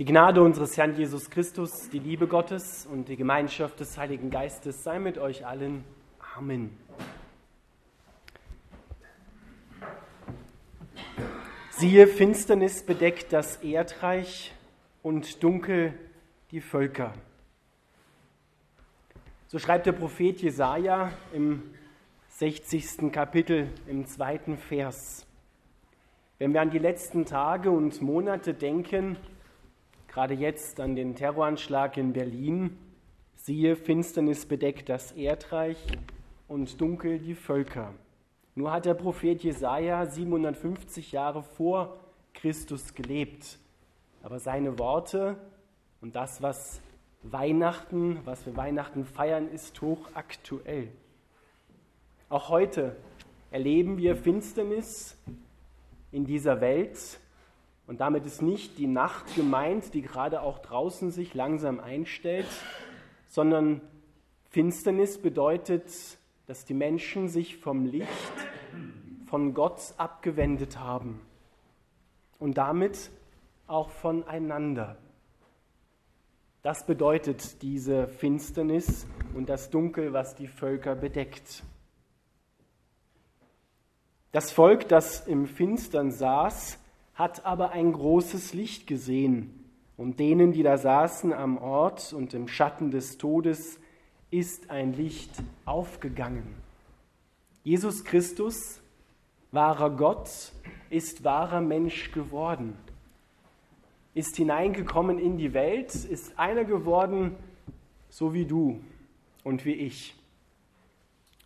Die Gnade unseres Herrn Jesus Christus, die Liebe Gottes und die Gemeinschaft des Heiligen Geistes sei mit euch allen. Amen. Siehe, Finsternis bedeckt das Erdreich und dunkel die Völker. So schreibt der Prophet Jesaja im 60. Kapitel im zweiten Vers. Wenn wir an die letzten Tage und Monate denken, gerade jetzt an den Terroranschlag in Berlin, siehe, Finsternis bedeckt das Erdreich und dunkel die Völker. Nur hat der Prophet Jesaja 750 Jahre vor Christus gelebt. Aber seine Worte und das, was Weihnachten, was wir Weihnachten feiern, ist hochaktuell. Auch heute erleben wir Finsternis in dieser Welt und damit ist nicht die Nacht gemeint, die gerade auch draußen sich langsam einstellt, sondern Finsternis bedeutet, dass die Menschen sich vom Licht, von Gott abgewendet haben und damit auch voneinander. Das bedeutet diese Finsternis und das Dunkel, was die Völker bedeckt. Das Volk, das im Finstern saß, hat aber ein großes Licht gesehen, und denen, die da saßen am Ort und im Schatten des Todes, ist ein Licht aufgegangen. Jesus Christus, wahrer Gott, ist wahrer Mensch geworden, ist hineingekommen in die Welt, ist einer geworden, so wie du und wie ich.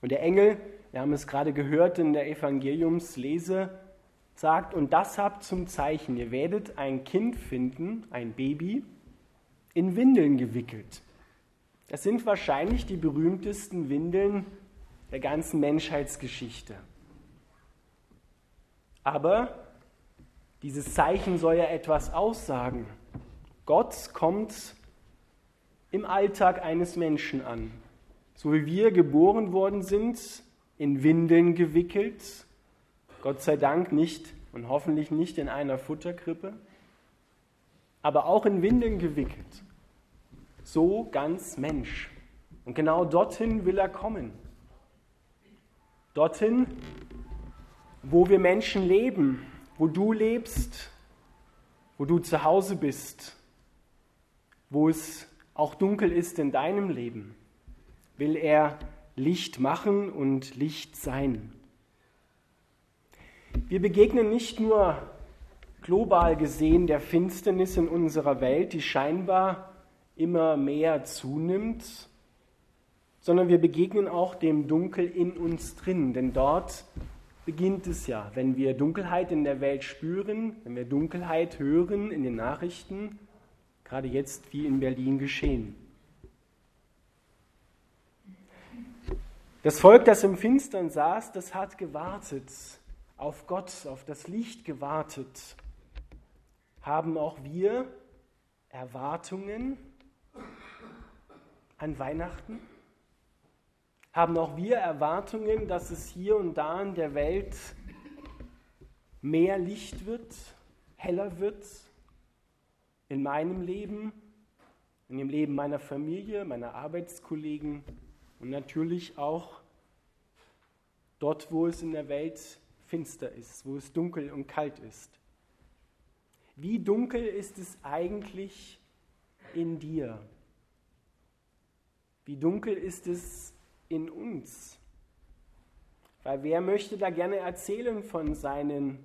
Und der Engel, wir haben es gerade gehört in der Evangeliumslese, sagt, und das habt zum Zeichen, ihr werdet ein Kind finden, ein Baby, in Windeln gewickelt. Das sind wahrscheinlich die berühmtesten Windeln der ganzen Menschheitsgeschichte. Aber dieses Zeichen soll ja etwas aussagen. Gott kommt im Alltag eines Menschen an. So wie wir geboren worden sind, in Windeln gewickelt, Gott sei Dank nicht und hoffentlich nicht in einer Futterkrippe, aber auch in Windeln gewickelt. So ganz Mensch. Und genau dorthin will er kommen. Dorthin, wo wir Menschen leben, wo du lebst, wo du zu Hause bist, wo es auch dunkel ist in deinem Leben, will er Licht machen und Licht sein. Wir begegnen nicht nur global gesehen der Finsternis in unserer Welt, die scheinbar immer mehr zunimmt, sondern wir begegnen auch dem Dunkel in uns drin, denn dort beginnt es ja, wenn wir Dunkelheit in der Welt spüren, wenn wir Dunkelheit hören in den Nachrichten, gerade jetzt wie in Berlin geschehen. Das Volk, das im Finstern saß, das hat gewartet, auf Gott, auf das Licht gewartet, haben auch wir Erwartungen an Weihnachten? Haben auch wir Erwartungen, dass es hier und da in der Welt mehr Licht wird, heller wird? In meinem Leben, in dem Leben meiner Familie, meiner Arbeitskollegen und natürlich auch dort, wo es in der Welt finster ist, wo es dunkel und kalt ist. Wie dunkel ist es eigentlich in dir? Wie dunkel ist es in uns? Weil wer möchte da gerne erzählen von seinen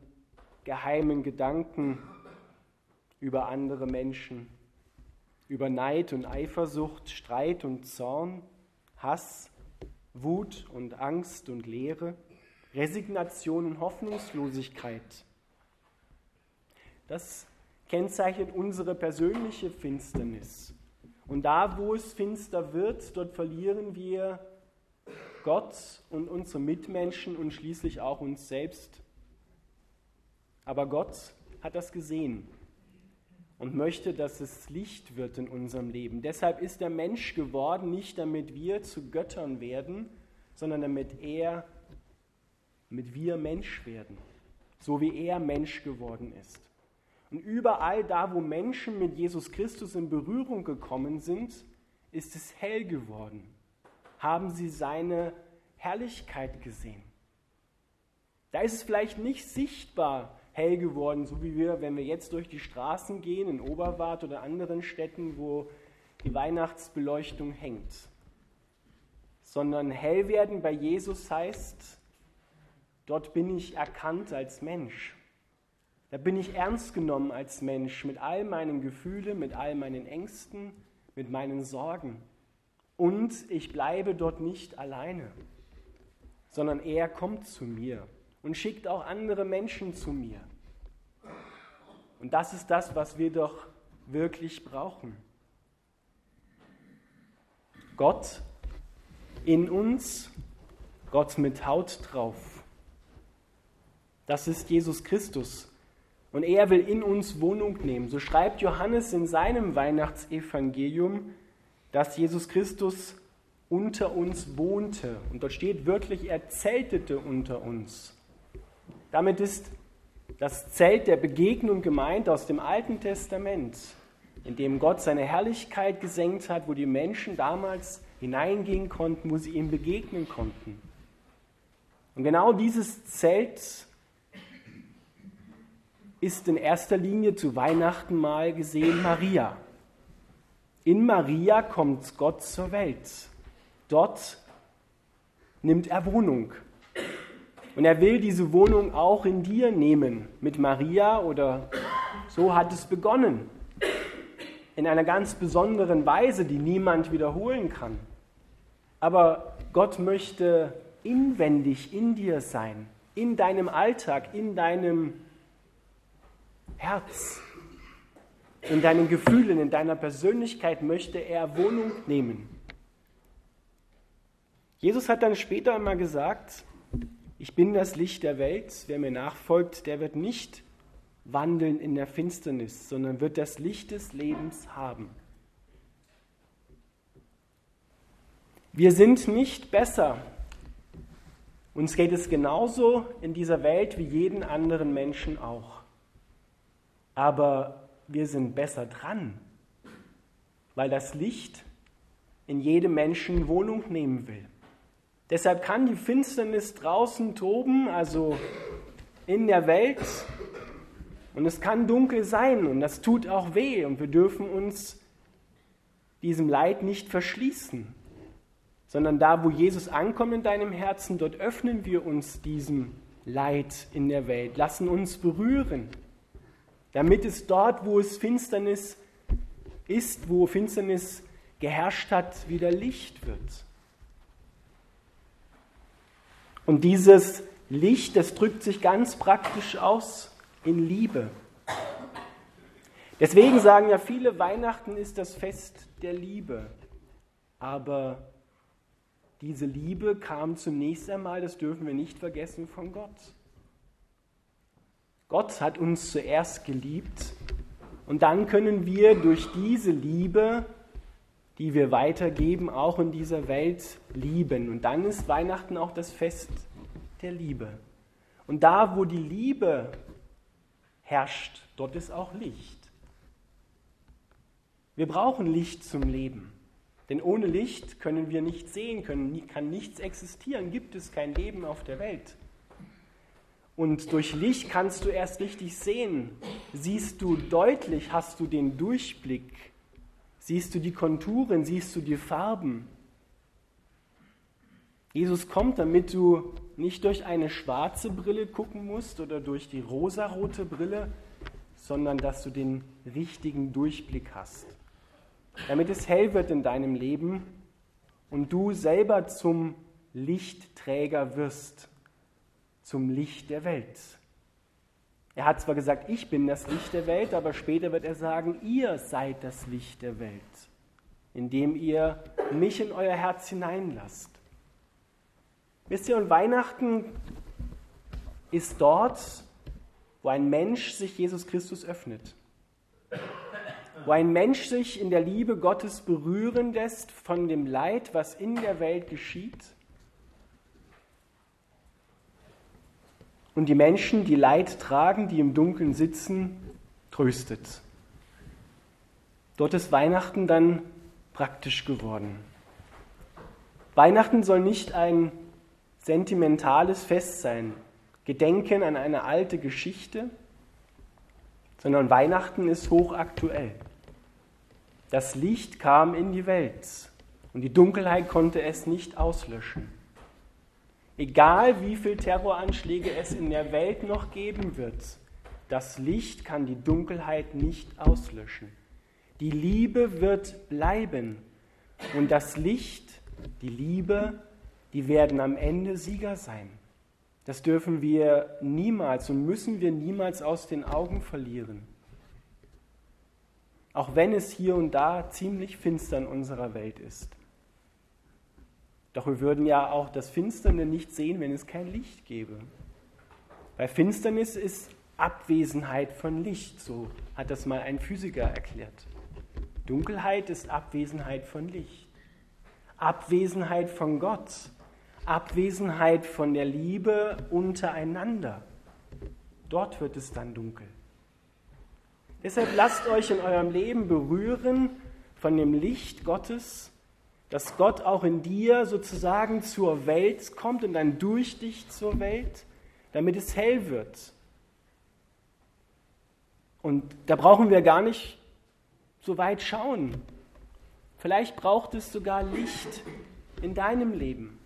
geheimen Gedanken über andere Menschen, über Neid und Eifersucht, Streit und Zorn, Hass, Wut und Angst und Leere? Resignation und Hoffnungslosigkeit. Das kennzeichnet unsere persönliche Finsternis. Und da, wo es finster wird, dort verlieren wir Gott und unsere Mitmenschen und schließlich auch uns selbst. Aber Gott hat das gesehen und möchte, dass es Licht wird in unserem Leben. Deshalb ist der Mensch geworden, nicht damit wir zu Göttern werden, sondern damit er damit wir Mensch werden, so wie er Mensch geworden ist. Und überall da, wo Menschen mit Jesus Christus in Berührung gekommen sind, ist es hell geworden. Haben sie seine Herrlichkeit gesehen. Da ist es vielleicht nicht sichtbar hell geworden, so wie wir, wenn wir jetzt durch die Straßen gehen, in Oberwart oder anderen Städten, wo die Weihnachtsbeleuchtung hängt. Sondern hell werden bei Jesus heißt, dort bin ich erkannt als Mensch. Da bin ich ernst genommen als Mensch mit all meinen Gefühlen, mit all meinen Ängsten, mit meinen Sorgen. Und ich bleibe dort nicht alleine, sondern er kommt zu mir und schickt auch andere Menschen zu mir. Und das ist das, was wir doch wirklich brauchen. Gott in uns, Gott mit Haut drauf. Das ist Jesus Christus. Und er will in uns Wohnung nehmen. So schreibt Johannes in seinem Weihnachtsevangelium, dass Jesus Christus unter uns wohnte. Und dort steht wirklich, er zeltete unter uns. Damit ist das Zelt der Begegnung gemeint aus dem Alten Testament, in dem Gott seine Herrlichkeit gesenkt hat, wo die Menschen damals hineingehen konnten, wo sie ihm begegnen konnten. Und genau dieses Zelt ist in erster Linie zu Weihnachten mal gesehen Maria. In Maria kommt Gott zur Welt. Dort nimmt er Wohnung. Und er will diese Wohnung auch in dir nehmen, mit Maria oder so hat es begonnen. In einer ganz besonderen Weise, die niemand wiederholen kann. Aber Gott möchte inwendig in dir sein, in deinem Alltag, in deinem Herz, in deinen Gefühlen, in deiner Persönlichkeit möchte er Wohnung nehmen. Jesus hat dann später einmal gesagt, ich bin das Licht der Welt, wer mir nachfolgt, der wird nicht wandeln in der Finsternis, sondern wird das Licht des Lebens haben. Wir sind nicht besser. Uns geht es genauso in dieser Welt wie jeden anderen Menschen auch aber wir sind besser dran, weil das Licht in jedem Menschen Wohnung nehmen will. Deshalb kann die Finsternis draußen toben, also in der Welt, und es kann dunkel sein und das tut auch weh. Und wir dürfen uns diesem Leid nicht verschließen, sondern da, wo Jesus ankommt in deinem Herzen, dort öffnen wir uns diesem Leid in der Welt, lassen uns berühren damit es dort, wo es Finsternis ist, wo Finsternis geherrscht hat, wieder Licht wird. Und dieses Licht, das drückt sich ganz praktisch aus in Liebe. Deswegen sagen ja viele, Weihnachten ist das Fest der Liebe. Aber diese Liebe kam zunächst einmal, das dürfen wir nicht vergessen, von Gott. Gott hat uns zuerst geliebt und dann können wir durch diese Liebe, die wir weitergeben, auch in dieser Welt lieben. Und dann ist Weihnachten auch das Fest der Liebe. Und da, wo die Liebe herrscht, dort ist auch Licht. Wir brauchen Licht zum Leben. Denn ohne Licht können wir nichts sehen, können, kann nichts existieren, gibt es kein Leben auf der Welt. Und durch Licht kannst du erst richtig sehen. Siehst du deutlich, hast du den Durchblick. Siehst du die Konturen, siehst du die Farben. Jesus kommt, damit du nicht durch eine schwarze Brille gucken musst oder durch die rosarote Brille, sondern dass du den richtigen Durchblick hast. Damit es hell wird in deinem Leben und du selber zum Lichtträger wirst zum Licht der Welt. Er hat zwar gesagt, ich bin das Licht der Welt, aber später wird er sagen, ihr seid das Licht der Welt, indem ihr mich in euer Herz hineinlasst. Wisst ihr, und Weihnachten ist dort, wo ein Mensch sich Jesus Christus öffnet. Wo ein Mensch sich in der Liebe Gottes berühren lässt von dem Leid, was in der Welt geschieht Und die Menschen, die Leid tragen, die im Dunkeln sitzen, tröstet. Dort ist Weihnachten dann praktisch geworden. Weihnachten soll nicht ein sentimentales Fest sein, Gedenken an eine alte Geschichte, sondern Weihnachten ist hochaktuell. Das Licht kam in die Welt und die Dunkelheit konnte es nicht auslöschen. Egal wie viele Terroranschläge es in der Welt noch geben wird, das Licht kann die Dunkelheit nicht auslöschen. Die Liebe wird bleiben und das Licht, die Liebe, die werden am Ende Sieger sein. Das dürfen wir niemals und müssen wir niemals aus den Augen verlieren. Auch wenn es hier und da ziemlich finster in unserer Welt ist. Doch wir würden ja auch das Finsterne nicht sehen, wenn es kein Licht gäbe. Weil Finsternis ist Abwesenheit von Licht, so hat das mal ein Physiker erklärt. Dunkelheit ist Abwesenheit von Licht. Abwesenheit von Gott. Abwesenheit von der Liebe untereinander. Dort wird es dann dunkel. Deshalb lasst euch in eurem Leben berühren von dem Licht Gottes, dass Gott auch in dir sozusagen zur Welt kommt und dann durch dich zur Welt, damit es hell wird. Und da brauchen wir gar nicht so weit schauen. Vielleicht braucht es sogar Licht in deinem Leben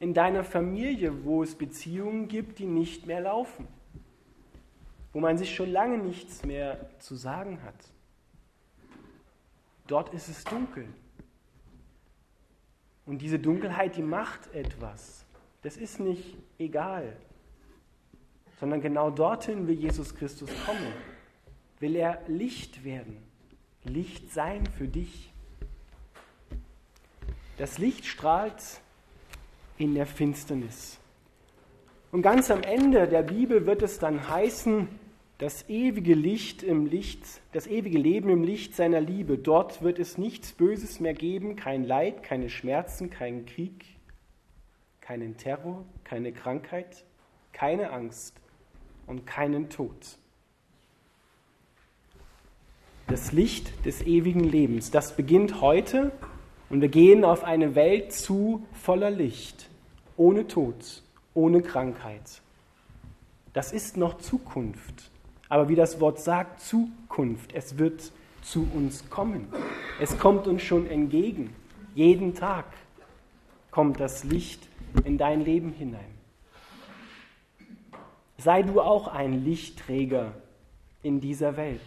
in deiner Familie, wo es Beziehungen gibt, die nicht mehr laufen, wo man sich schon lange nichts mehr zu sagen hat. Dort ist es dunkel. Und diese Dunkelheit, die macht etwas. Das ist nicht egal, sondern genau dorthin will Jesus Christus kommen. Will er Licht werden, Licht sein für dich. Das Licht strahlt in der Finsternis. Und ganz am Ende der Bibel wird es dann heißen, das ewige Licht im Licht, das ewige Leben im Licht seiner Liebe. Dort wird es nichts Böses mehr geben, kein Leid, keine Schmerzen, keinen Krieg, keinen Terror, keine Krankheit, keine Angst und keinen Tod. Das Licht des ewigen Lebens, das beginnt heute und wir gehen auf eine Welt zu voller Licht ohne Tod, ohne Krankheit. Das ist noch Zukunft. Aber wie das Wort sagt, Zukunft, es wird zu uns kommen. Es kommt uns schon entgegen. Jeden Tag kommt das Licht in dein Leben hinein. Sei du auch ein Lichtträger in dieser Welt.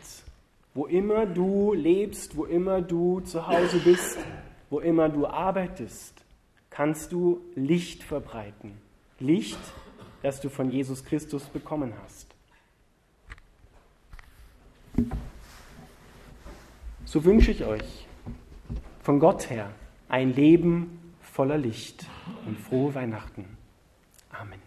Wo immer du lebst, wo immer du zu Hause bist, wo immer du arbeitest, kannst du Licht verbreiten. Licht, das du von Jesus Christus bekommen hast. So wünsche ich euch von Gott her ein Leben voller Licht und frohe Weihnachten. Amen.